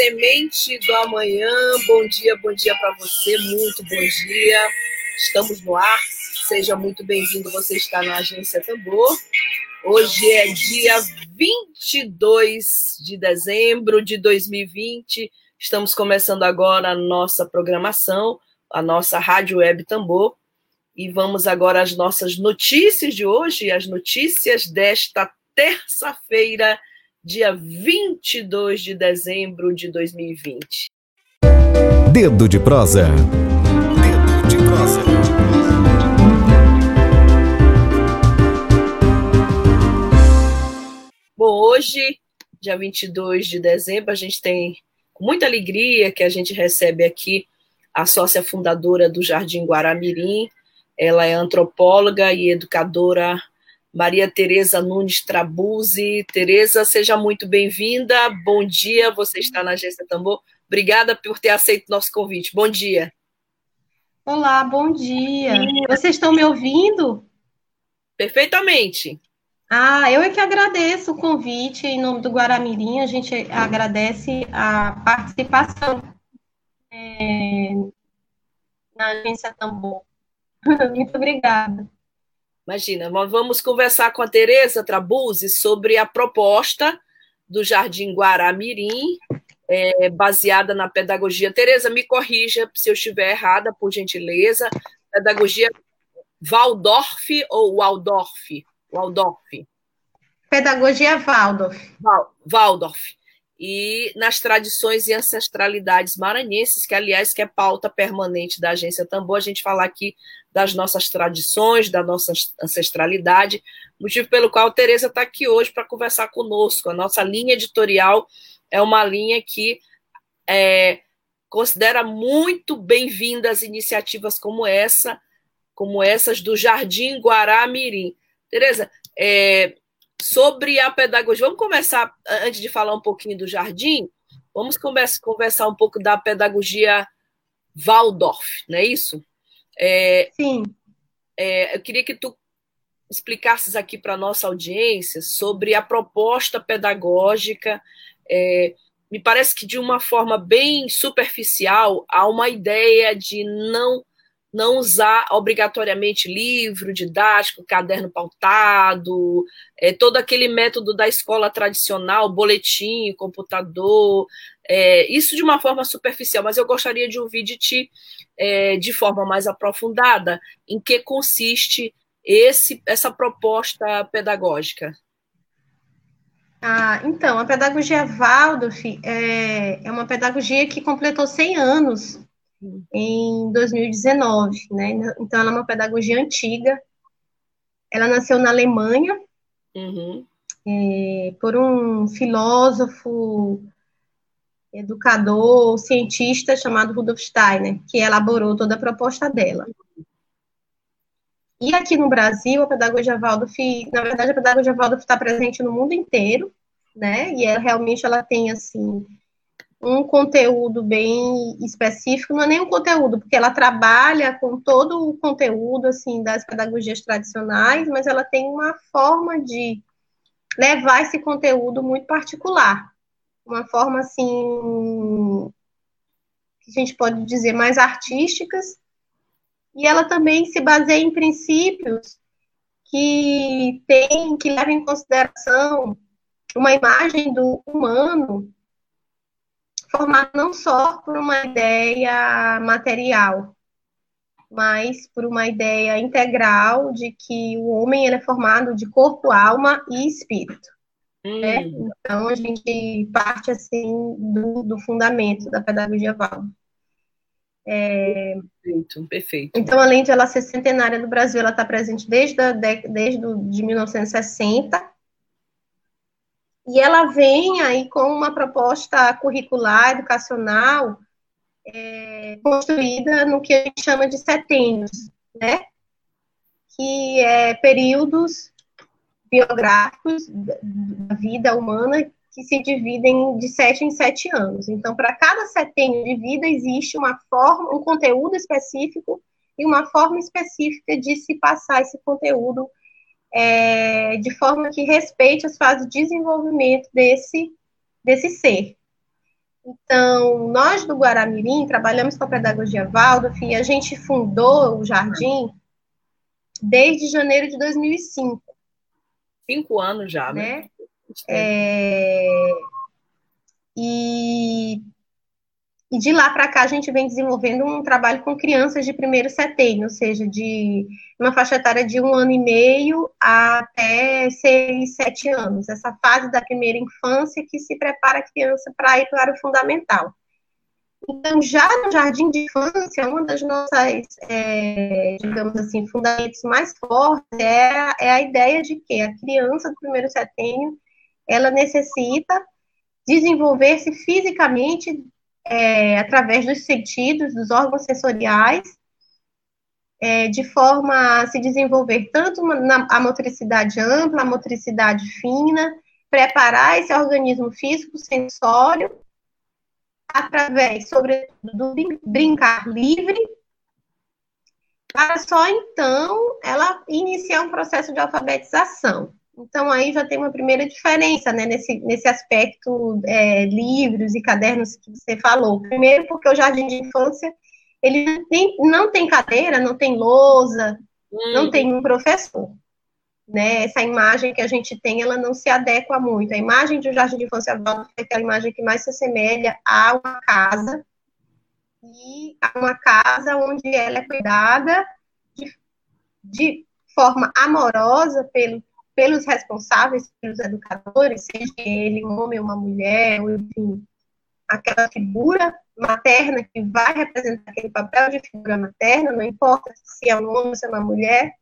Semente do Amanhã. Bom dia, bom dia para você, muito bom dia. Estamos no ar. Seja muito bem-vindo. Você está na Agência Tambor. Hoje é dia 22 de dezembro de 2020. Estamos começando agora a nossa programação, a nossa Rádio Web Tambor. E vamos agora às nossas notícias de hoje, as notícias desta terça-feira dia 22 de dezembro de 2020. Dedo de prosa. Dedo de prosa. Bom, hoje, dia 22 de dezembro, a gente tem com muita alegria que a gente recebe aqui a sócia fundadora do Jardim Guaramirim. Ela é antropóloga e educadora Maria Tereza Nunes Trabuzzi. Tereza, seja muito bem-vinda. Bom dia, você está na Agência Tambor. Obrigada por ter aceito nosso convite. Bom dia. Olá, bom dia. Vocês estão me ouvindo? Perfeitamente. Ah, eu é que agradeço o convite em nome do Guaramirim. A gente agradece a participação é, na Agência Tambor. muito obrigada. Imagina, nós vamos conversar com a Tereza Trabuzzi sobre a proposta do Jardim Guaramirim, é, baseada na pedagogia. Tereza, me corrija se eu estiver errada, por gentileza. Pedagogia Waldorf ou Waldorf? Waldorf. Pedagogia Waldorf. Waldorf e nas tradições e ancestralidades maranhenses, que aliás que é pauta permanente da agência Tambor, a gente falar aqui das nossas tradições, da nossa ancestralidade, motivo pelo qual a Tereza está aqui hoje para conversar conosco. A nossa linha editorial é uma linha que é, considera muito bem-vindas iniciativas como essa, como essas do Jardim Guará-Mirim. Tereza, é, sobre a pedagogia. Vamos começar, antes de falar um pouquinho do jardim, vamos conversar um pouco da pedagogia Waldorf, não é isso? É, Sim. É, eu queria que tu explicasses aqui para a nossa audiência sobre a proposta pedagógica. É, me parece que de uma forma bem superficial há uma ideia de não não usar obrigatoriamente livro didático, caderno pautado, é, todo aquele método da escola tradicional, boletim, computador, é, isso de uma forma superficial, mas eu gostaria de ouvir de ti é, de forma mais aprofundada em que consiste esse, essa proposta pedagógica. Ah, então, a pedagogia Waldorf é, é uma pedagogia que completou 100 anos em 2019, né? Então, ela é uma pedagogia antiga. Ela nasceu na Alemanha uhum. é, por um filósofo, educador, cientista chamado Rudolf Steiner, que elaborou toda a proposta dela. E aqui no Brasil, a pedagogia Waldorf, na verdade, a pedagogia Waldorf está presente no mundo inteiro, né? E ela realmente ela tem assim um conteúdo bem específico, não é nem um conteúdo, porque ela trabalha com todo o conteúdo, assim, das pedagogias tradicionais, mas ela tem uma forma de levar esse conteúdo muito particular, uma forma, assim, que a gente pode dizer mais artísticas, e ela também se baseia em princípios que tem, que levam em consideração uma imagem do humano formado não só por uma ideia material, mas por uma ideia integral de que o homem ele é formado de corpo, alma e espírito. Hum. Né? Então a gente parte assim do, do fundamento da pedagogia Val. É... Perfeito, perfeito. Então, além de ela ser centenária do Brasil, ela está presente desde, a, desde de 1960 E ela vem aí com uma proposta curricular, educacional, é, construída no que a gente chama de setênios, né? Que é períodos biográficos da vida humana que se dividem de sete em sete anos. Então, para cada setênio de vida existe uma forma, um conteúdo específico e uma forma específica de se passar esse conteúdo é, de forma que respeite as fases de desenvolvimento desse, desse ser. Então, nós do Guaramirim trabalhamos com a pedagogia Waldorf e a gente fundou o jardim desde janeiro de 2005. Cinco anos já, né? né? É, e, e de lá para cá a gente vem desenvolvendo um trabalho com crianças de primeiro setênio, ou seja, de uma faixa etária de um ano e meio até seis, sete anos. Essa fase da primeira infância que se prepara a criança para ir para o fundamental. Então, já no jardim de infância, uma das nossas, é, digamos assim, fundamentos mais fortes é, é a ideia de que a criança do primeiro setênio ela necessita desenvolver-se fisicamente é, através dos sentidos, dos órgãos sensoriais, é, de forma a se desenvolver tanto na, a motricidade ampla, a motricidade fina, preparar esse organismo físico sensório através, sobretudo, do brincar livre, para só então ela iniciar um processo de alfabetização. Então, aí já tem uma primeira diferença, né, nesse, nesse aspecto é, livros e cadernos que você falou. Primeiro, porque o jardim de infância, ele não tem, não tem cadeira, não tem lousa, hum. não tem um professor. Né, essa imagem que a gente tem, ela não se adequa muito. A imagem de um jardim de infância é aquela imagem que mais se assemelha a uma casa, e a uma casa onde ela é cuidada de, de forma amorosa pelo pelos responsáveis, pelos educadores, seja ele um homem uma mulher, ou enfim, aquela figura materna que vai representar aquele papel de figura materna, não importa se é um homem ou se é uma mulher,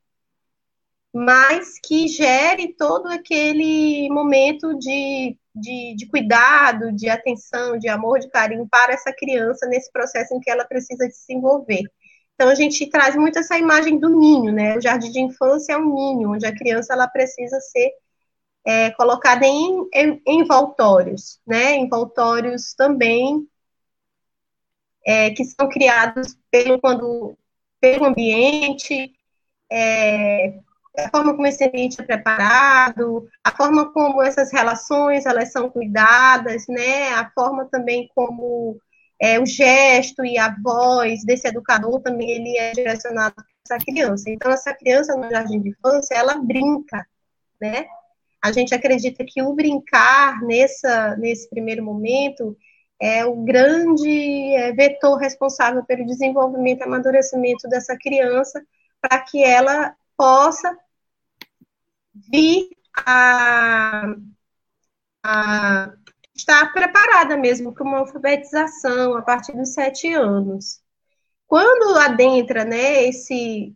mas que gere todo aquele momento de, de, de, cuidado, de atenção, de amor, de carinho para essa criança nesse processo em que ela precisa se envolver. Então a gente traz muito essa imagem do ninho, né? O jardim de infância é um ninho, onde a criança ela precisa ser é, colocada em, em envoltórios, né? Envoltórios também é, que são criados pelo, quando, pelo ambiente, é, a forma como esse ambiente é preparado, a forma como essas relações elas são cuidadas, né? A forma também como é, o gesto e a voz desse educador também ele é direcionado para essa criança. Então, essa criança no jardim de infância, ela brinca, né? A gente acredita que o brincar nessa, nesse primeiro momento é o grande é, vetor responsável pelo desenvolvimento e amadurecimento dessa criança para que ela possa vir a, a está preparada mesmo para uma alfabetização a partir dos sete anos. Quando adentra, né, esse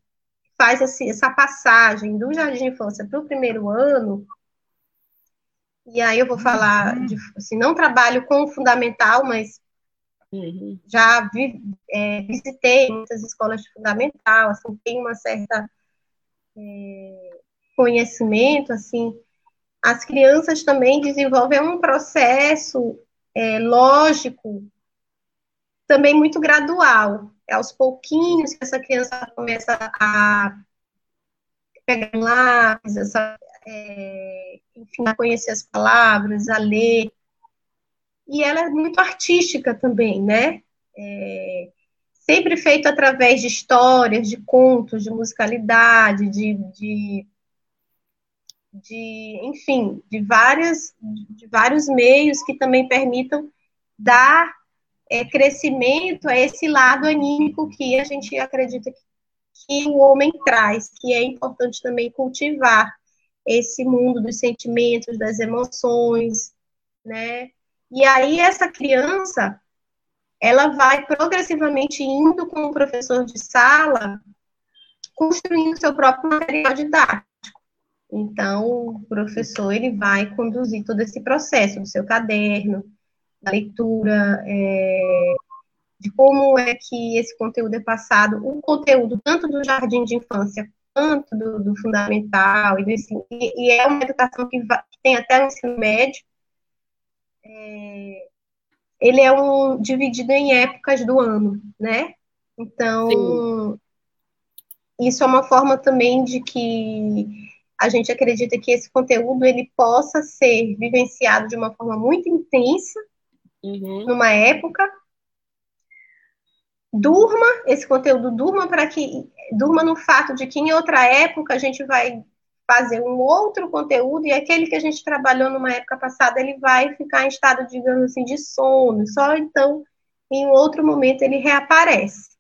faz esse, essa passagem do jardim de infância para o primeiro ano, e aí eu vou falar, de, assim, não trabalho com o fundamental, mas uhum. já vi, é, visitei muitas escolas de fundamental, assim, tenho uma certa é, conhecimento, assim, as crianças também desenvolvem um processo é, lógico também muito gradual. É aos pouquinhos que essa criança começa a pegar um lápis, essa, é, enfim, a conhecer as palavras, a ler. E ela é muito artística também, né? É, sempre feito através de histórias, de contos, de musicalidade, de, de de, enfim, de, várias, de vários meios que também permitam dar é, crescimento a esse lado anímico que a gente acredita que, que o homem traz, que é importante também cultivar esse mundo dos sentimentos, das emoções, né? E aí essa criança, ela vai progressivamente indo com o professor de sala, construindo seu próprio material didático Então, o professor ele vai conduzir todo esse processo do seu caderno, da leitura, é, de como é que esse conteúdo é passado, o conteúdo tanto do jardim de infância quanto do, do fundamental e, do ensino, e, e, é uma educação que, vai, que, tem até o ensino médio. É, ele é um dividido em épocas do ano, né? Então, Sim. isso é uma forma também de que a gente acredita que esse conteúdo ele possa ser vivenciado de uma forma muito intensa uhum. numa época. Durma, esse conteúdo durma para que durma no fato de que em outra época a gente vai fazer um outro conteúdo e aquele que a gente trabalhou numa época passada ele vai ficar em estado, digamos assim, de sono. Só então, em outro momento, ele reaparece.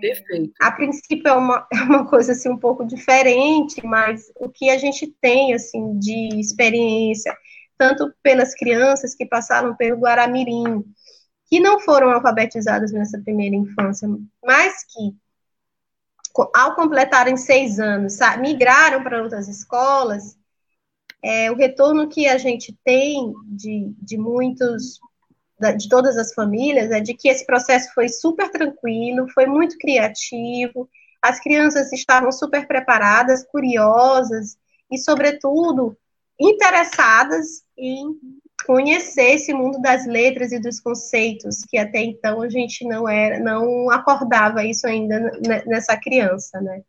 Perfeito. A princípio é uma, é uma coisa assim um pouco diferente, mas o que a gente tem assim de experiência, tanto pelas crianças que passaram pelo Guaramirim, que não foram alfabetizadas nessa primeira infância, mas que ao completarem seis anos, migraram para outras escolas, é, o retorno que a gente tem de, de muitos de todas as famílias é de que esse processo foi super tranquilo, foi muito criativo, as crianças estavam super preparadas, curiosas e, sobretudo, interessadas em conhecer esse mundo das letras e dos conceitos que até então a gente não era, não acordava isso ainda nessa criança, né?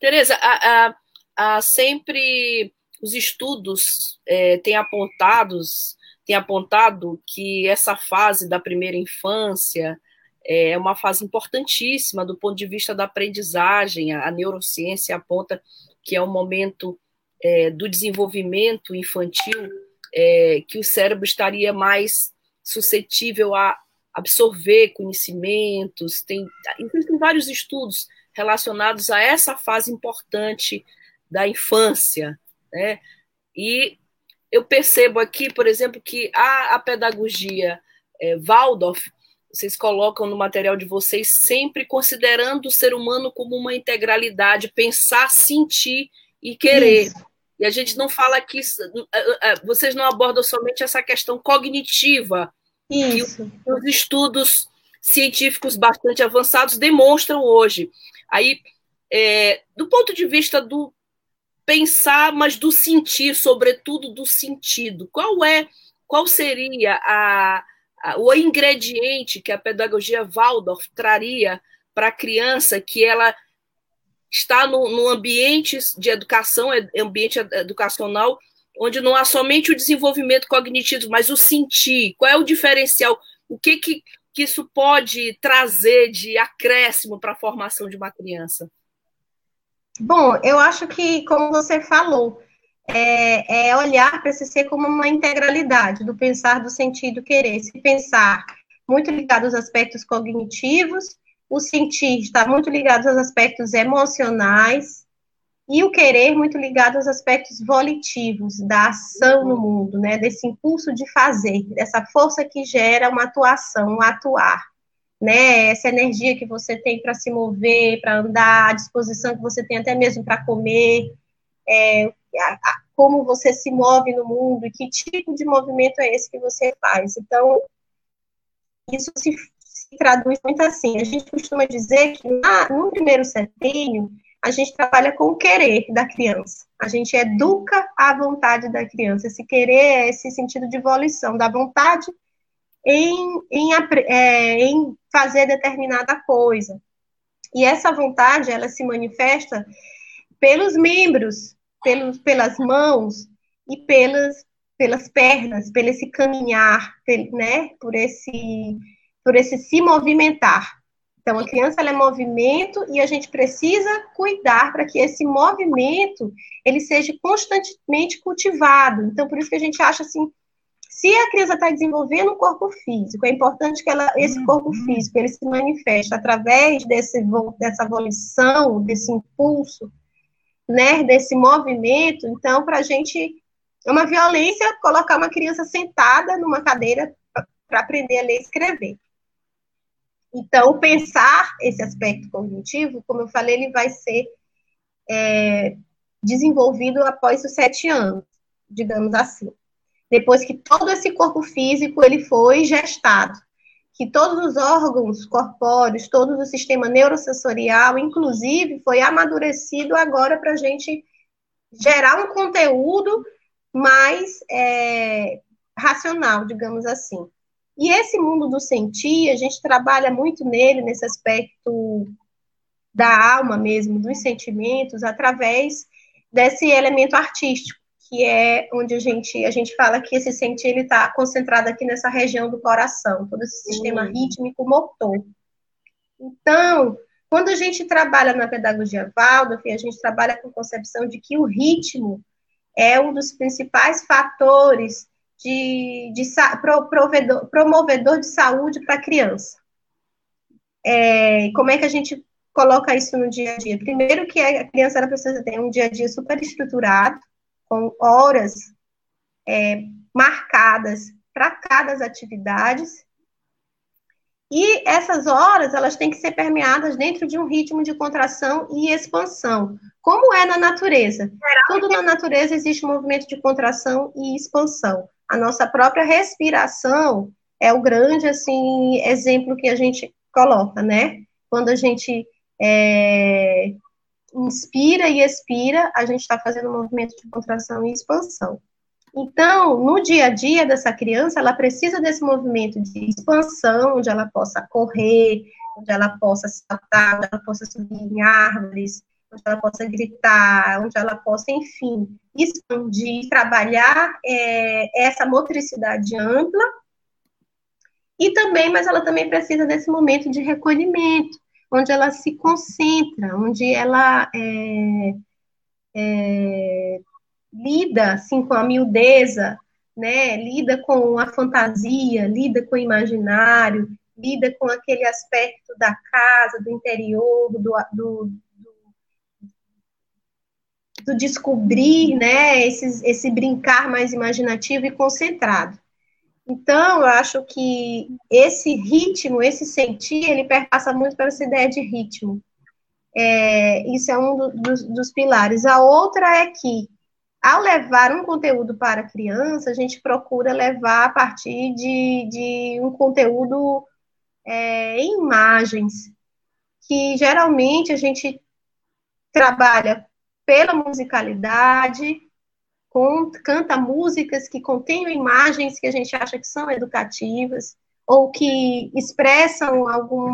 Tereza, há, há sempre os estudos é, têm apontados tem apontado que essa fase da primeira infância é uma fase importantíssima do ponto de vista da aprendizagem. A, neurociência aponta que é um momento é, do desenvolvimento infantil é, que o cérebro estaria mais suscetível a absorver conhecimentos. Tem, existem vários estudos relacionados a essa fase importante da infância, né? E eu percebo aqui, por exemplo, que a, a pedagogia é, Waldorf, vocês colocam no material de vocês sempre considerando o ser humano como uma integralidade, pensar, sentir e querer. Isso. E a gente não fala aqui, é, é, vocês não abordam somente essa questão cognitiva, Isso. que os estudos científicos bastante avançados demonstram hoje. Aí, é, do ponto de vista do pensar, mas do sentir, sobretudo do sentido. Qual é, qual seria a, a, o ingrediente que a pedagogia Waldorf traria para a criança que ela está no, no ambiente de educação, ambiente educacional, onde não há somente o desenvolvimento cognitivo, mas o sentir. Qual é o diferencial? O que, que, que isso pode trazer de acréscimo para a formação de uma criança? Bom, eu acho que, como você falou, é, é olhar para esse ser como uma integralidade do pensar, do sentido, querer. Se pensar muito ligado aos aspectos cognitivos, o sentir está muito ligado aos aspectos emocionais, e o querer muito ligado aos aspectos volitivos da ação no mundo, né? Desse impulso de fazer, dessa força que gera uma atuação, um atuar né? Essa energia que você tem para se mover, para andar, a disposição que você tem até mesmo para comer, é, a, a, como você se move no mundo e que tipo de movimento é esse que você faz. Então, isso se, se traduz muito assim. A gente costuma dizer que na, no primeiro setênio, a gente trabalha com o querer da criança. A gente educa a vontade da criança. Esse querer é esse sentido de volição, da vontade em, em, é, em fazer determinada coisa. E essa vontade, ela se manifesta pelos membros, pelos, pelas mãos e pelas, pelas pernas, pelo esse caminhar, né, por esse, por esse se movimentar. Então, a criança é movimento e a gente precisa cuidar para que esse movimento ele seja constantemente cultivado. Então, por isso que a gente acha assim se a criança está desenvolvendo um corpo físico, é importante que ela, esse corpo uhum. físico ele se manifeste através desse, dessa volição, desse impulso, né, desse movimento. Então, para a gente, é uma violência colocar uma criança sentada numa cadeira para aprender a ler e escrever. Então, pensar esse aspecto cognitivo, como eu falei, ele vai ser é, desenvolvido após os sete anos, digamos assim. Depois que todo esse corpo físico ele foi gestado, que todos os órgãos corpóreos, todo o sistema neurosensorial, inclusive, foi amadurecido agora para a gente gerar um conteúdo mais é, racional, digamos assim. E esse mundo do sentir, a gente trabalha muito nele, nesse aspecto da alma mesmo, dos sentimentos, através desse elemento artístico, que é onde a gente, a gente fala que esse sentir ele está concentrado aqui nessa região do coração, todo esse sistema uhum. rítmico motor. Então, quando a gente trabalha na pedagogia Waldorf, a gente trabalha com a concepção de que o ritmo é um dos principais fatores de, de provedor, promovedor de saúde para a criança. É, como é que a gente coloca isso no dia a dia? Primeiro que a criança precisa ter um dia a dia super estruturado, com horas é, marcadas para cada atividades, e essas horas, elas têm que ser permeadas dentro de um ritmo de contração e expansão, como é na natureza. Tudo na natureza existe um movimento de contração e expansão a nossa própria respiração é o grande assim exemplo que a gente coloca, né? Quando a gente é, inspira e expira, a gente está fazendo um movimento de contração e expansão. Então, no dia a dia dessa criança, ela precisa desse movimento de expansão, onde ela possa correr, onde ela possa saltar, onde ela possa subir em árvores, onde ela possa gritar, onde ela possa, enfim, expandir, trabalhar é, essa motricidade ampla. E também, mas ela também precisa desse momento de recolhimento, onde ela se concentra, onde ela é, é, lida assim com a miudeza, né? Lida com a fantasia, lida com o imaginário, lida com aquele aspecto da casa, do interior, do, do, do descobrir, né, esse brincar mais imaginativo e concentrado. Então, eu acho que esse ritmo, esse sentir, ele perpassa muito para essa ideia de ritmo. É, isso é um do, dos, dos pilares. A outra é que, ao levar um conteúdo para a criança, a gente procura levar a partir de, de um conteúdo é, em imagens, que geralmente a gente trabalha pela musicalidade, canta músicas que contenham imagens que a gente acha que são educativas, ou que expressam algum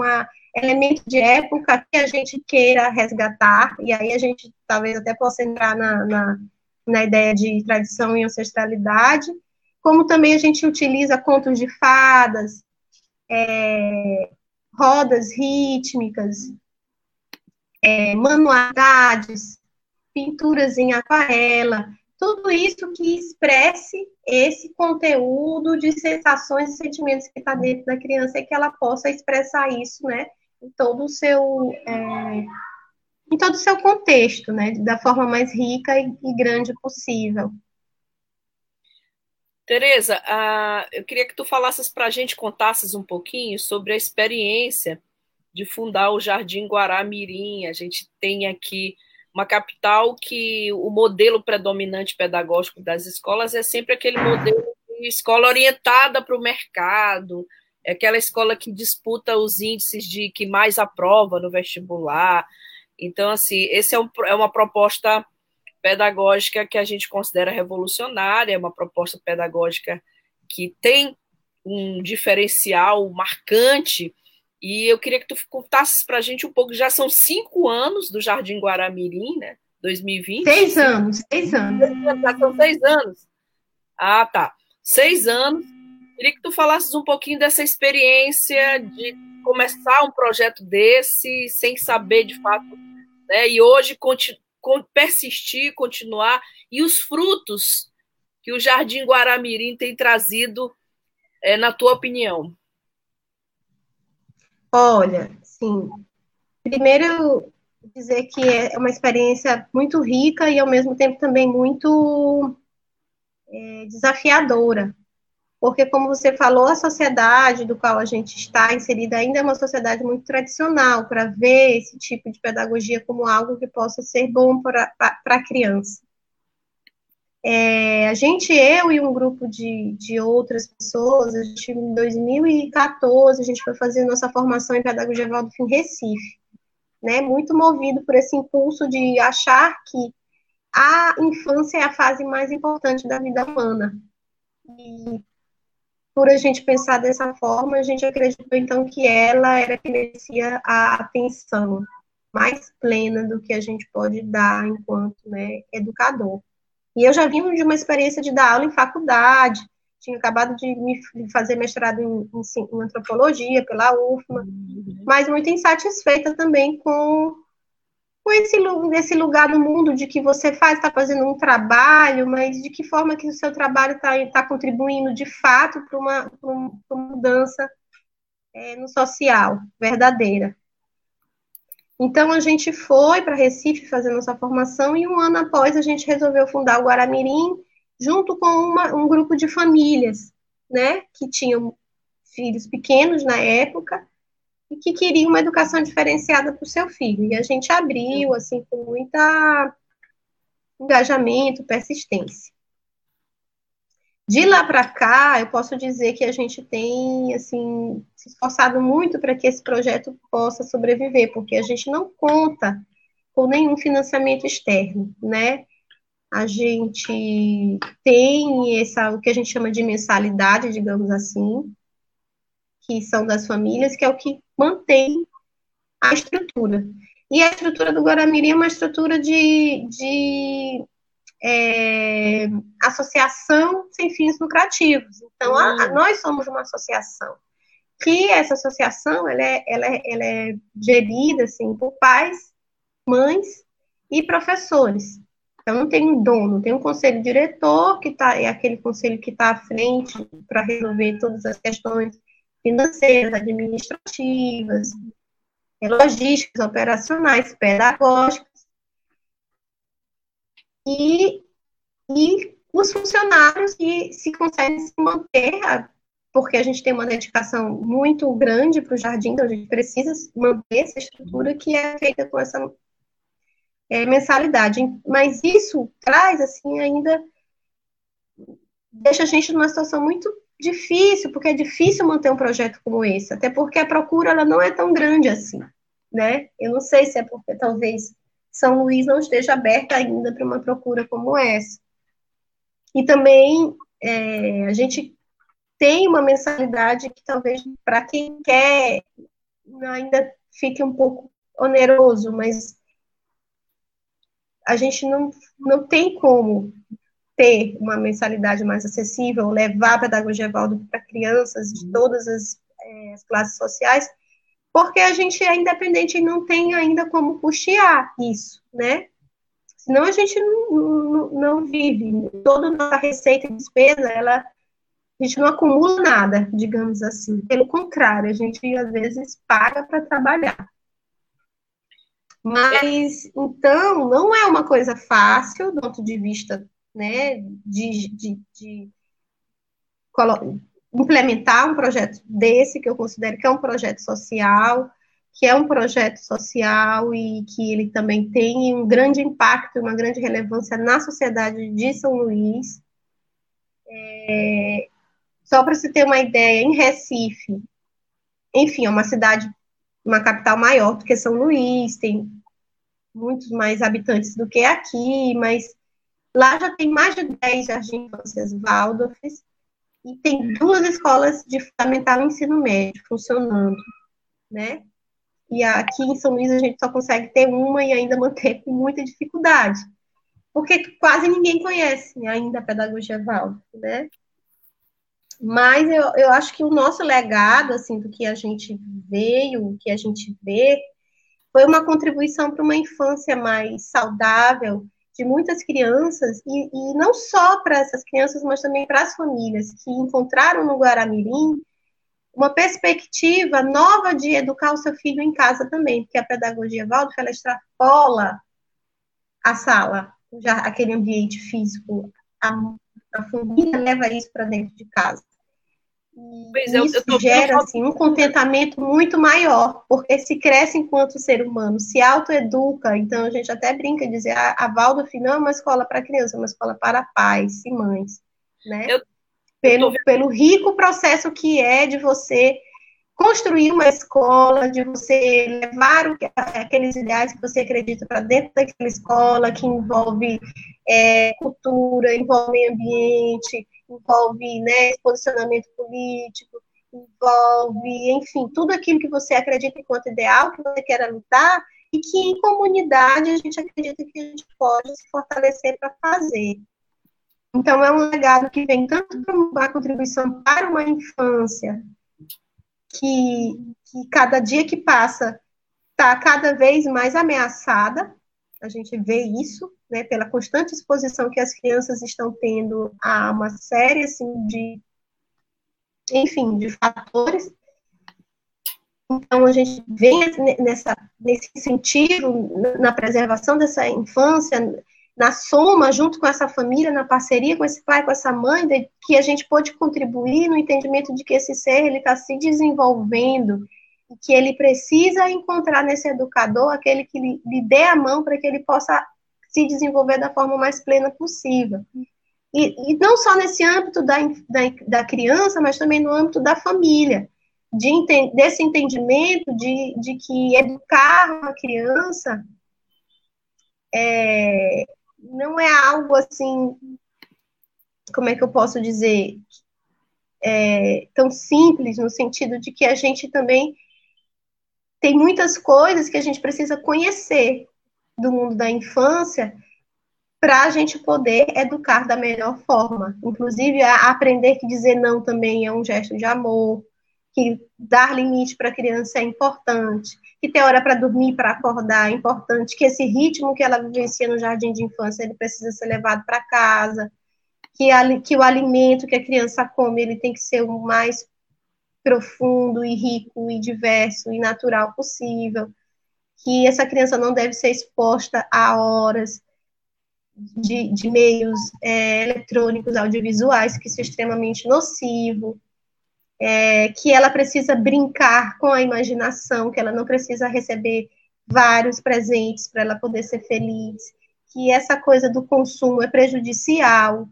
elemento de época que a gente queira resgatar, e aí a gente talvez até possa entrar na, na, na ideia de tradição e ancestralidade, como também a gente utiliza contos de fadas, é, rodas rítmicas, é, manualidades, pinturas em aquarela, tudo isso que expresse esse conteúdo de sensações e sentimentos que está dentro da criança e que ela possa expressar isso, né, em todo o seu é, em todo o seu contexto, né, da forma mais rica e, e grande possível. Tereza, uh, eu queria que tu falasses para a gente, contasses um pouquinho sobre a experiência de fundar o Jardim Guaramirim. A gente tem aqui uma capital que o modelo predominante pedagógico das escolas é sempre aquele modelo de escola orientada para o mercado, é aquela escola que disputa os índices de que mais aprova no vestibular. Então, assim, esse é, um, é uma proposta pedagógica que a gente considera revolucionária, é uma proposta pedagógica que tem um diferencial marcante e eu queria que tu contasses para a gente um pouco, já são cinco anos do Jardim Guaramirim, né? 2020. Seis anos, seis anos. Já são seis anos. Ah, tá. Seis anos. Queria que tu falasses um pouquinho dessa experiência de começar um projeto desse sem saber de fato, né? E hoje persistir, continuar e os frutos que o Jardim Guaramirim tem trazido, é, na tua opinião. Olha, sim. Primeiro, dizer que é uma experiência muito rica e, ao mesmo tempo, também muito é, desafiadora, porque, como você falou, a sociedade do qual a gente está inserida ainda é uma sociedade muito tradicional para ver esse tipo de pedagogia como algo que possa ser bom para a criança. É, a gente, eu e um grupo de, de outras pessoas, a gente, em 2014, a gente foi fazer nossa formação em pedagogia Valdo em Recife, né, muito movido por esse impulso de achar que a infância é a fase mais importante da vida humana. E por a gente pensar dessa forma, a gente acreditou então que ela era que merecia a atenção mais plena do que a gente pode dar enquanto né, educador. E eu já vim de uma experiência de dar aula em faculdade, tinha acabado de me fazer mestrado em, em, em antropologia pela UFMA, mas muito insatisfeita também com com esse, esse lugar no mundo de que você faz, está fazendo um trabalho, mas de que forma que o seu trabalho está tá contribuindo de fato para uma, uma, mudança é, no social, verdadeira. Então, a gente foi para Recife fazer nossa formação e um ano após a gente resolveu fundar o Guaramirim, junto com uma, um grupo de famílias, né, que tinham filhos pequenos na época, e que queria uma educação diferenciada para o seu filho. E a gente abriu, assim, com muita engajamento, persistência. De lá para cá, eu posso dizer que a gente tem, assim, se esforçado muito para que esse projeto possa sobreviver, porque a gente não conta com nenhum financiamento externo, né? A gente tem essa, o que a gente chama de mensalidade, digamos assim, que são das famílias, que é o que mantém a estrutura. E a estrutura do Guaramirim é uma estrutura de, de é, associação sem fins lucrativos. Então, a, a, nós somos uma associação. Que essa associação ela é, ela é, ela é gerida assim, por pais, mães e professores. Então, não tem um dono, tem um conselho diretor, que tá, é aquele conselho que está à frente para resolver todas as questões financeiras, administrativas, logísticas, operacionais, pedagógicas. E, e os funcionários que se conseguem se manter, porque a gente tem uma dedicação muito grande para o jardim, então a gente precisa manter essa estrutura que é feita com essa é, mensalidade. Mas isso traz, assim, ainda deixa a gente numa situação muito difícil, porque é difícil manter um projeto como esse, até porque a procura ela não é tão grande assim, né? Eu não sei se é porque talvez São Luís não esteja aberta ainda para uma procura como essa. E também é, a gente tem uma mensalidade que talvez para quem quer ainda fique um pouco oneroso, mas a gente não, não tem como ter uma mensalidade mais acessível, levar a pedagogia Valdo para crianças de todas as, é, as, classes sociais, porque a gente é independente e não tem ainda como custear isso, né? Senão a gente não, não, não vive. Toda nossa receita e despesa, ela, a gente não acumula nada, digamos assim. Pelo contrário, a gente às vezes paga para trabalhar. Mas, então, não é uma coisa fácil do ponto de vista né, de, de, de implementar um projeto desse, que eu considero que é um projeto social, que é um projeto social e que ele também tem um grande impacto, uma grande relevância na sociedade de São Luís. É, só para se ter uma ideia, em Recife, enfim, é uma cidade, uma capital maior do que São Luís, tem muitos mais habitantes do que aqui, mas Lá já tem mais de 10 jardins infâncias Waldorfs e tem duas escolas de fundamental ensino médio funcionando, né? E aqui em São Luís a gente só consegue ter uma e ainda manter com muita dificuldade, porque quase ninguém conhece ainda a pedagogia Waldorf, né? Mas eu, eu acho que o nosso legado, assim, do que a gente veio, o que a gente vê, foi uma contribuição para uma infância mais saudável, de muitas crianças, e, e não só para essas crianças, mas também para as famílias que encontraram no Guaramirim uma perspectiva nova de educar o seu filho em casa também, porque a pedagogia Waldorf, ela extrapola a sala, já aquele ambiente físico, a, a família leva isso para dentro de casa. E é, isso gera assim, um contentamento muito maior, porque se cresce enquanto ser humano, se autoeduca. Então, a gente até brinca de dizer: a, a Waldorf não é uma escola para criança, é uma escola para pais e mães. Né? Eu, pelo, eu pelo rico processo que é de você construir uma escola, de você levar o, aqueles ideais que você acredita para dentro daquela escola, que envolve é, cultura, envolve meio ambiente, envolve né, posicionamento político, envolve, enfim, tudo aquilo que você acredita enquanto ideal, que você quer lutar, e que em comunidade a gente acredita que a gente pode se fortalecer para fazer. Então, é um legado que vem tanto para uma contribuição para uma infância, que, que cada dia que passa está cada vez mais ameaçada, a gente vê isso, né, pela constante exposição que as crianças estão tendo a uma série assim, de, enfim, de fatores. Então, a gente vem nessa, nesse sentido, na preservação dessa infância, na soma, junto com essa família, na parceria com esse pai, com essa mãe, de, que a gente pode contribuir no entendimento de que esse ser ele está se desenvolvendo que ele precisa encontrar nesse educador aquele que lhe, lhe dê a mão para que ele possa se desenvolver da forma mais plena possível. E, e não só nesse âmbito da, da, da, criança, mas também no âmbito da família, de, desse entendimento de, de que educar uma criança é, não é algo assim, como é que eu posso dizer, é, tão simples, no sentido de que a gente também tem muitas coisas que a gente precisa conhecer do mundo da infância para a gente poder educar da melhor forma. Inclusive, aprender que dizer não também é um gesto de amor, que dar limite para a criança é importante, que ter hora para dormir, para acordar é importante, que esse ritmo que ela vivencia no jardim de infância, ele precisa ser levado para casa, que, a, que o alimento que a criança come, ele tem que ser o mais profundo e rico e diverso e natural possível, que essa criança não deve ser exposta a horas de, de meios é, eletrônicos, audiovisuais, que isso é extremamente nocivo, é, que ela precisa brincar com a imaginação, que ela não precisa receber vários presentes para ela poder ser feliz, que essa coisa do consumo é prejudicial.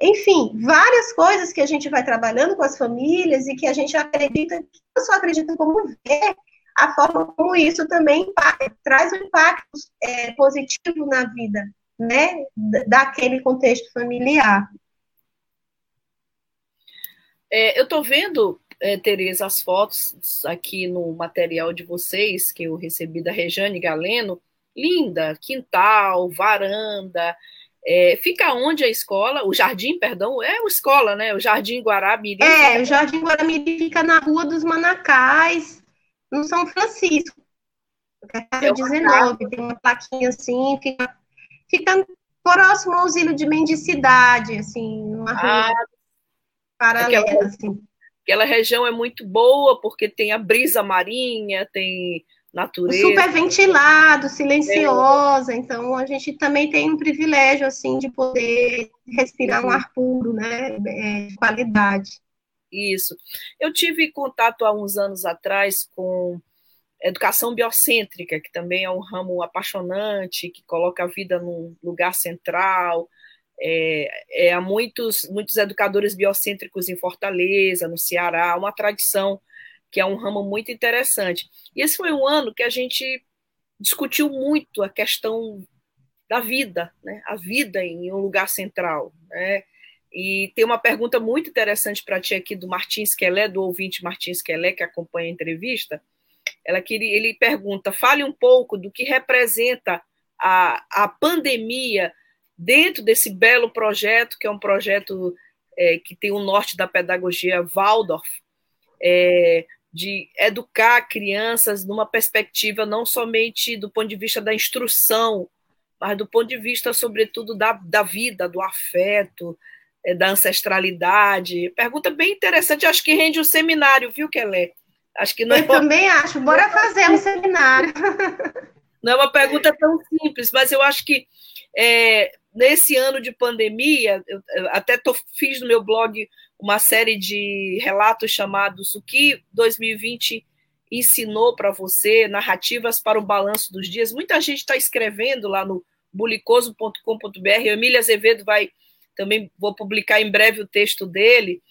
Enfim, várias coisas que a gente vai trabalhando com as famílias e que a gente acredita, não só acredita como vê a forma como isso também impacta, traz um impacto é, positivo na vida, né, daquele contexto familiar. É, eu estou vendo, é, Tereza, as fotos aqui no material de vocês, que eu recebi da Rejane Galeno. Linda, quintal, varanda. É, fica onde a escola? O jardim, perdão, é a escola, né? O Jardim Guaramirim. É, o Jardim Guaramirim fica na Rua dos Manacais, no São Francisco. É 19, tem uma plaquinha assim, fica, fica próximo ao Asilo de Mendicidade, assim, numa rua. Ah, paralela, aquela, assim. Aquela região é muito boa porque tem a brisa marinha, tem natureza. Super ventilado, silenciosa, é. então a gente também tem um privilégio, assim, de poder respirar um ar puro, né, é, de qualidade. Isso. Eu tive contato há uns anos atrás com educação biocêntrica, que também é um ramo apaixonante, que coloca a vida num lugar central, é, é, há muitos, muitos educadores biocêntricos em Fortaleza, no Ceará, uma tradição que é um ramo muito interessante. E esse foi um ano que a gente discutiu muito a questão da vida, né? a vida em um lugar central. Né? E tem uma pergunta muito interessante para ti aqui do Martins Quelé, do ouvinte Martins Quelé, que acompanha a entrevista. Ela ele pergunta: fale um pouco do que representa a, a pandemia dentro desse belo projeto, que é um projeto é, que tem o norte da pedagogia Waldorf, é, de educar crianças numa perspectiva não somente do ponto de vista da instrução, mas do ponto de vista, sobretudo, da, da vida, do afeto, da ancestralidade. Pergunta bem interessante, acho que rende um seminário, viu, Kelé? Acho que não Eu é... também acho, bora fazer um seminário. Não é uma pergunta tão simples, mas eu acho que é, nesse ano de pandemia, eu até tô, fiz no meu blog uma série de relatos chamados O que 2020 ensinou para você, narrativas para o balanço dos dias. Muita gente está escrevendo lá no bulicoso.com.br. Emília Azevedo vai também vou publicar em breve o texto dele.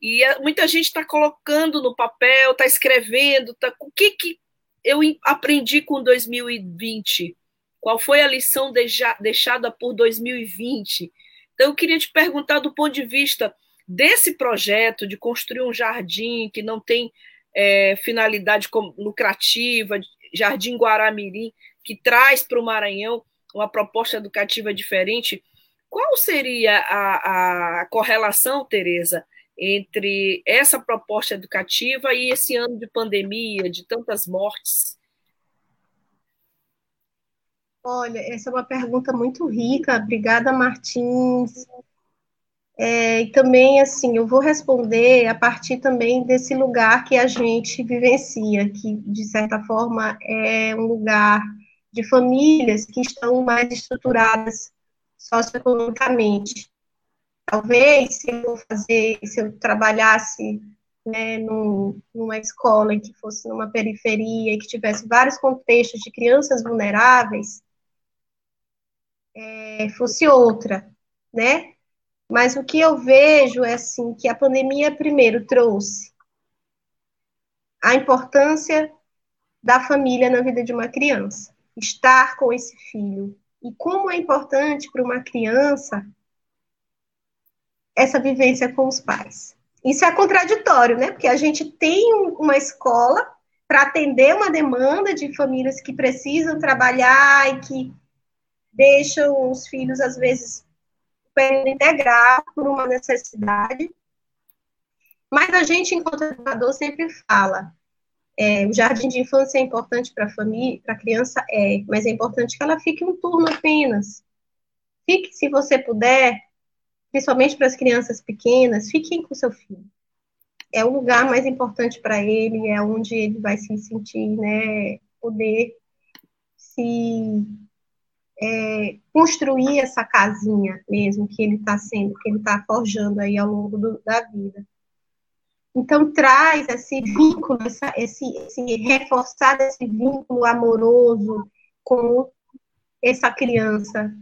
E muita gente está colocando no papel, está escrevendo, tá, o que, que eu aprendi com 2020? Qual foi a lição deixada por 2020? Então, eu queria te perguntar, do ponto de vista desse projeto de construir um jardim que não tem é, finalidade lucrativa, Jardim Guaramirim, que traz para o Maranhão uma proposta educativa diferente, qual seria a, a correlação, Tereza, entre essa proposta educativa e esse ano de pandemia, de tantas mortes? Olha, essa é uma pergunta muito rica. Obrigada, Martins. É, e também, assim, eu vou responder a partir também desse lugar que a gente vivencia, que, de certa forma, é um lugar de famílias que estão mais estruturadas socioeconomicamente. Talvez, se eu fazer, se eu trabalhasse né, num, numa escola que fosse numa periferia e que tivesse vários contextos de crianças vulneráveis, é, fosse outra, né? Mas o que eu vejo é assim que a pandemia primeiro trouxe a importância da família na vida de uma criança, estar com esse filho. E como é importante para uma criança essa vivência com os pais. Isso é contraditório, né? Porque a gente tem uma escola para atender uma demanda de famílias que precisam trabalhar e que deixam os filhos, às vezes, integral por uma necessidade. Mas a gente, enquanto educador, sempre fala: é, o jardim de infância é importante para a família, para a criança, é, mas é importante que ela fique um turno apenas. Fique, se você puder, principalmente para as crianças pequenas, fiquem com seu filho. É o lugar mais importante para ele, é onde ele vai se sentir, né, poder se é, construir essa casinha mesmo que ele está sendo, que ele está forjando aí ao longo do, da vida. Então traz esse vínculo, essa, esse, esse esse vínculo amoroso com essa criança,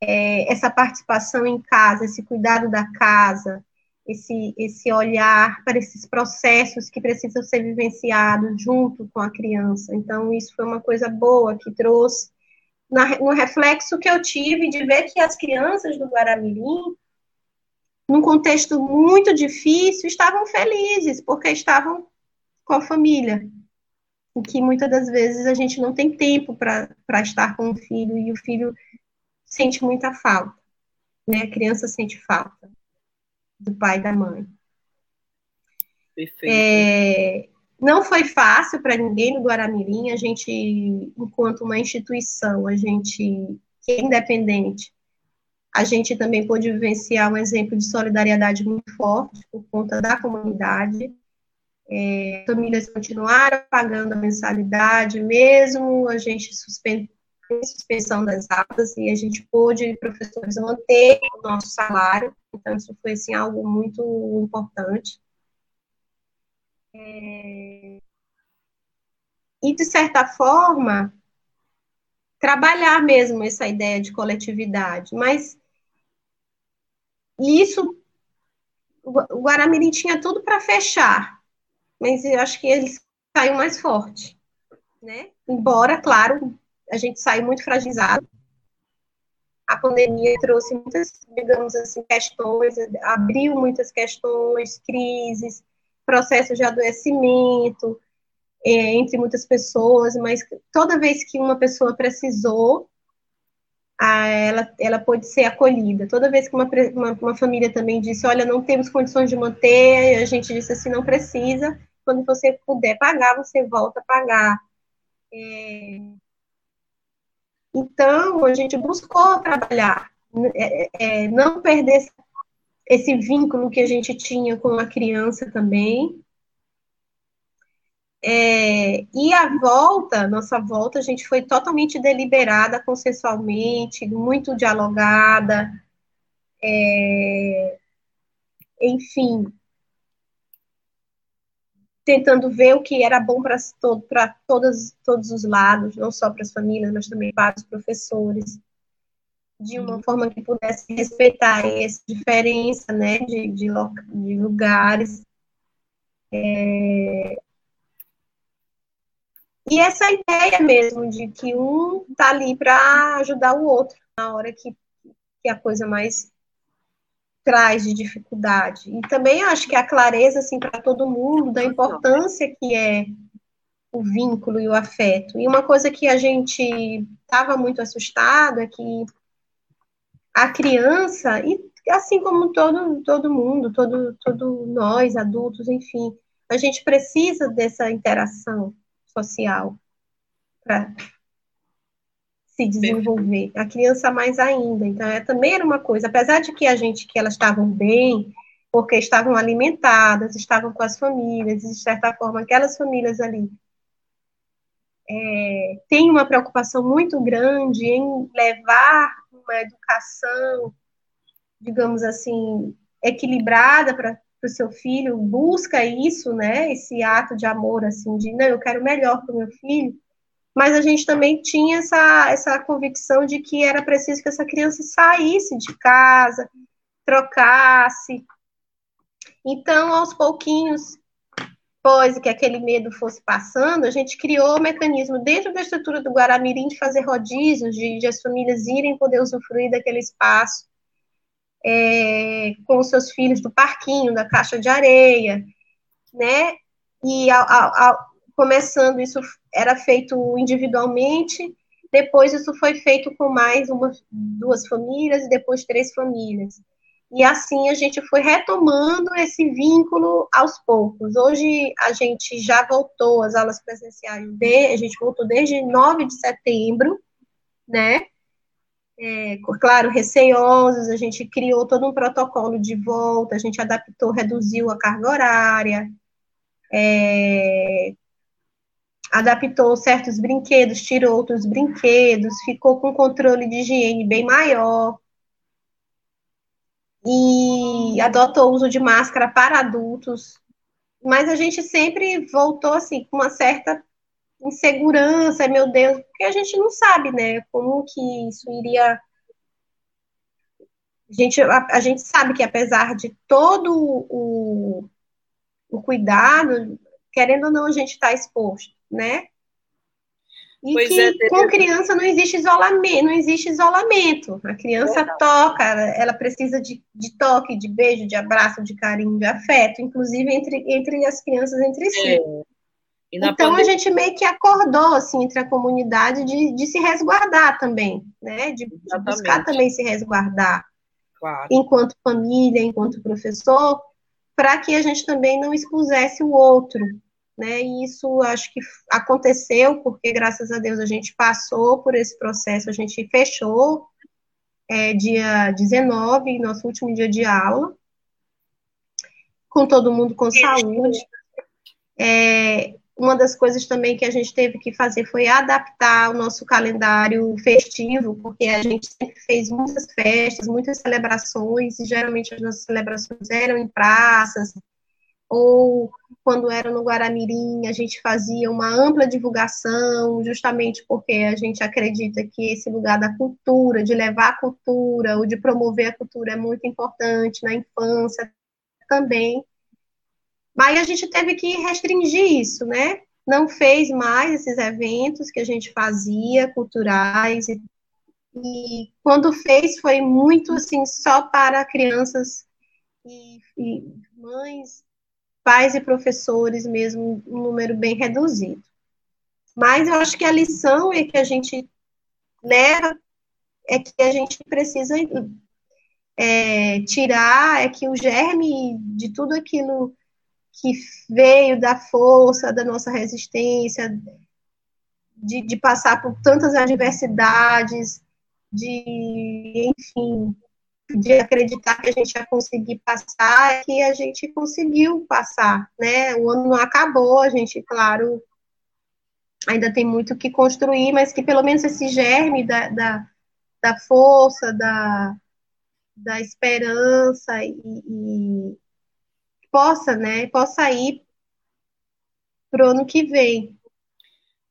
é, essa participação em casa, esse cuidado da casa, esse, esse olhar para esses processos que precisam ser vivenciados junto com a criança. Então, isso foi uma coisa boa que trouxe na, no reflexo que eu tive de ver que as crianças do Guaramirim, num contexto muito difícil, estavam felizes, porque estavam com a família. E que muitas das vezes a gente não tem tempo para estar com o filho, e o filho sente muita falta. Né? A criança sente falta do pai e da mãe. Perfeito. É, não foi fácil para ninguém no Guaramirim, a gente, enquanto uma instituição, a gente que é independente, a gente também pôde vivenciar um exemplo de solidariedade muito forte por conta da comunidade. É, famílias continuaram pagando a mensalidade, mesmo a gente suspendendo suspensão das aulas e a gente pôde, professores, manter o nosso salário. Então, isso foi assim, algo muito importante. É... E, de certa forma, trabalhar mesmo essa ideia de coletividade. Mas isso, o Guaramirim tinha tudo para fechar, mas eu acho que ele saiu mais forte. Né? Embora, claro, a gente saiu muito fragilizado. A pandemia trouxe muitas, digamos assim, questões, abriu muitas questões, crises, processos de adoecimento é, entre muitas pessoas, mas toda vez que uma pessoa precisou, a, ela, ela pode ser acolhida. Toda vez que uma, uma, uma, família também disse, olha, não temos condições de manter, a gente disse assim, não precisa, quando você puder pagar, você volta a pagar. É... Então, a gente buscou trabalhar, é, é, não perder esse vínculo que a gente tinha com a criança também. É, e a volta, nossa volta, a gente foi totalmente deliberada, consensualmente, muito dialogada. É, enfim, tentando ver o que era bom para todo, todos, todos os lados, não só para as famílias, mas também para os professores, de uma forma que pudesse respeitar essa diferença né, de, de, de lugares. É... E essa ideia mesmo de que um está ali para ajudar o outro na hora que, que a coisa mais traz de dificuldade. E também acho que a clareza, assim, para todo mundo, da importância que é o vínculo e o afeto. E uma coisa que a gente estava muito assustado é que a criança, e assim como todo, todo mundo, todo, todo nós, adultos, enfim, a gente precisa dessa interação social para se desenvolver. A criança mais ainda. Então, é, também era uma coisa, apesar de que a gente, que elas estavam bem, porque estavam alimentadas, estavam com as famílias, de certa forma, aquelas famílias ali é, têm uma preocupação muito grande em levar uma educação, digamos assim, equilibrada para o seu filho, busca isso, né, esse ato de amor, assim, de, não, eu quero melhor para o meu filho, mas a gente também tinha essa, essa convicção de que era preciso que essa criança saísse de casa, trocasse. Então, aos pouquinhos, depois que aquele medo fosse passando, a gente criou o mecanismo dentro da estrutura do Guaramirim de fazer rodízios, de, de as famílias irem poder usufruir daquele espaço é, com seus filhos do parquinho, da caixa de areia, né? E começando, isso era feito individualmente, depois isso foi feito com mais uma, duas famílias e depois três famílias. E assim a gente foi retomando esse vínculo aos poucos. Hoje a gente já voltou às aulas presenciais, de, a gente voltou desde 9 de setembro, né? É, claro, receosos, a gente criou todo um protocolo de volta, a gente adaptou, reduziu a carga horária, é, adaptou certos brinquedos, tirou outros brinquedos, ficou com controle de higiene bem maior e adotou o uso de máscara para adultos. Mas a gente sempre voltou assim com uma certa insegurança, meu Deus, porque a gente não sabe, né, como que isso iria a gente, a, a gente sabe que apesar de todo o, o cuidado, querendo ou não, a gente está exposto né? E pois que é, com criança não existe isolamento, não existe isolamento. A criança é toca, ela precisa de, de, toque, de beijo, de abraço, de carinho, de afeto, inclusive entre, entre as crianças entre si. É. Então pandemia... a gente meio que acordou assim entre a comunidade de, de se resguardar também, né? De, de buscar também se resguardar claro. enquanto família, enquanto professor, para que a gente também não expusesse o outro, né? E isso acho que aconteceu porque, graças a Deus, a gente passou por esse processo, a gente fechou é, dia 19, nosso último dia de aula, com todo mundo com saúde. É, uma das coisas também que a gente teve que fazer foi adaptar o nosso calendário festivo, porque a gente sempre fez muitas festas, muitas celebrações, e geralmente as nossas celebrações eram em praças, ou quando era no Guaramirim, a gente fazia uma ampla divulgação, justamente porque a gente acredita que esse lugar da cultura, de levar a cultura, ou de promover a cultura é muito importante na infância também. Mas a gente teve que restringir isso, né? Não fez mais esses eventos que a gente fazia, culturais, e, e quando fez foi muito assim, só para crianças e, e mães pais e professores mesmo, um número bem reduzido. Mas eu acho que a lição é que a gente leva é que a gente precisa é, tirar é que o germe de tudo aquilo que veio da força, da nossa resistência, de, de passar por tantas adversidades, de, enfim, de acreditar que a gente ia conseguir passar, que a gente conseguiu passar, né? O ano não acabou, a gente, claro, ainda tem muito que construir, mas que pelo menos esse germe da, da, da força, da, da esperança e, possa, né, possa ir para o ano que vem.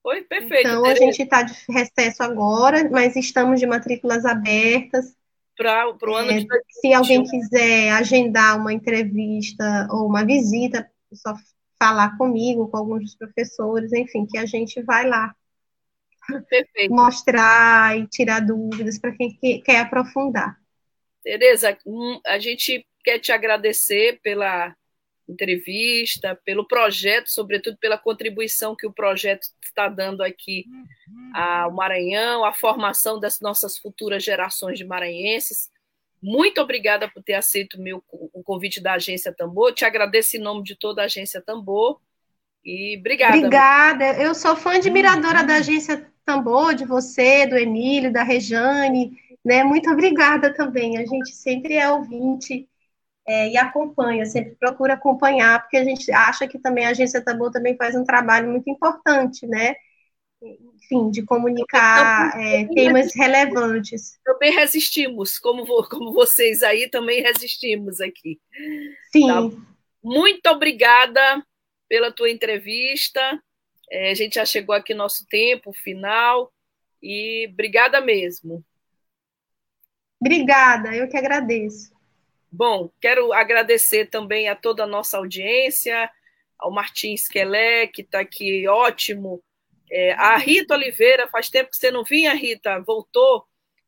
Foi perfeito. Então, Tereza. a gente está de recesso agora, mas estamos de matrículas abertas. Para o ano é, de Se alguém quiser agendar uma entrevista ou uma visita, é só falar comigo, com alguns dos professores, enfim, que a gente vai lá. Perfeito. Mostrar e tirar dúvidas para quem quer aprofundar. Tereza, a gente quer te agradecer pela entrevista, pelo projeto, sobretudo pela contribuição que o projeto está dando aqui ao Maranhão, a formação das nossas futuras gerações de maranhenses. Muito obrigada por ter aceito meu, o convite da Agência Tambor. Te agradeço em nome de toda a Agência Tambor. E obrigada. Obrigada. Eu sou fã admiradora da Agência Tambor, de você, do Emílio, da Rejane. Né? Muito obrigada também. A gente sempre é ouvinte é, e acompanha, sempre procura acompanhar, porque a gente acha que também a agência Tambor também faz um trabalho muito importante, né? Enfim, de comunicar é, temas relevantes. Também resistimos, como, como vocês aí também resistimos aqui. Sim. Tá? Muito obrigada pela tua entrevista. É, a gente já chegou aqui no nosso tempo final e obrigada mesmo. Obrigada, eu que agradeço. Bom, quero agradecer também a toda a nossa audiência, ao Martins Quelé, que está aqui, ótimo. É, a Rita Oliveira, faz tempo que você não vinha, Rita, voltou.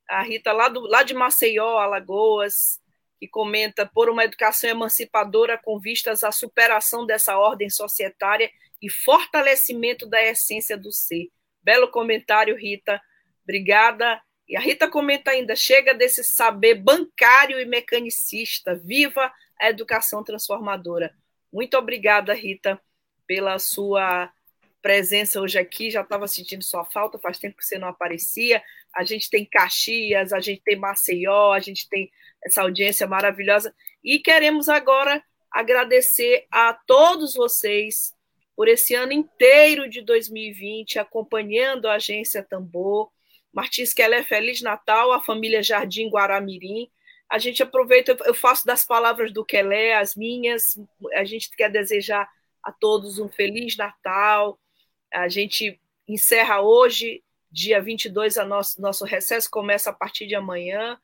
A Rita lá, do, lá de Maceió, Alagoas, que comenta por uma educação emancipadora com vistas à superação dessa ordem societária e fortalecimento da essência do ser. Belo comentário, Rita. Obrigada e a Rita comenta ainda: chega desse saber bancário e mecanicista, viva a educação transformadora. Muito obrigada, Rita, pela sua presença hoje aqui. Já estava sentindo sua falta, faz tempo que você não aparecia. A gente tem Caxias, a gente tem Maceió, a gente tem essa audiência maravilhosa. E queremos agora agradecer a todos vocês por esse ano inteiro de 2020 acompanhando a agência Tambor Martins Keller, Feliz Natal, a família Jardim Guaramirim. A gente aproveita, eu faço das palavras do Kelé as minhas. A gente quer desejar a todos um Feliz Natal. A gente encerra hoje, dia 22, a nosso, nosso recesso começa a partir de amanhã.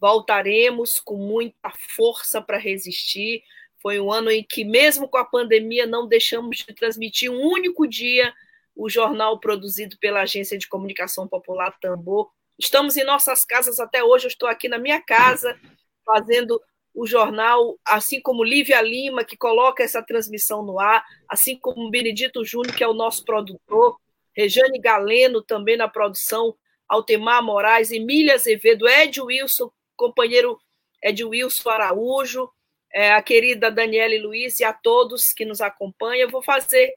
Voltaremos com muita força para resistir. Foi um ano em que, mesmo com a pandemia, não deixamos de transmitir um único dia o jornal produzido pela Agência de Comunicação Popular Tambor. Estamos em nossas casas até hoje, eu estou aqui na minha casa fazendo o jornal, assim como Lívia Lima, que coloca essa transmissão no ar, assim como Benedito Júnior, que é o nosso produtor, Rejane Galeno também na produção, Altemar Moraes, Emília Azevedo, Ed Wilson, companheiro Ed Wilson Araújo, é, a querida Daniele Luiz e a todos que nos acompanham. Eu vou fazer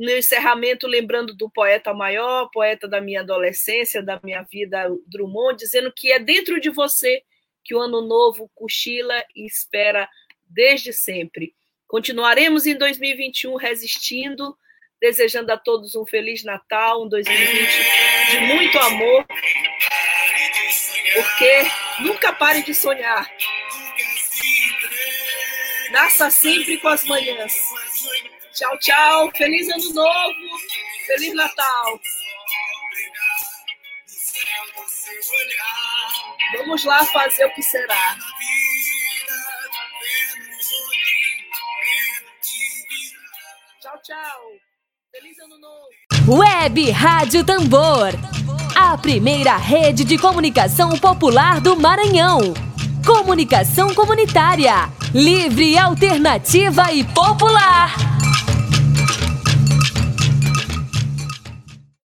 no encerramento, lembrando do poeta maior, poeta da minha adolescência, da minha vida, Drummond, dizendo que é dentro de você que o ano novo cochila e espera desde sempre. Continuaremos em 2021 resistindo, desejando a todos um feliz Natal, um 2020 de muito amor, porque nunca pare de sonhar. Nasça sempre com as manhãs. Tchau, tchau. Feliz ano novo. Feliz Natal. Vamos lá fazer o que será. Tchau, tchau. Feliz ano novo. Web Rádio Tambor. A primeira rede de comunicação popular do Maranhão. Comunicação comunitária. Livre, alternativa e popular.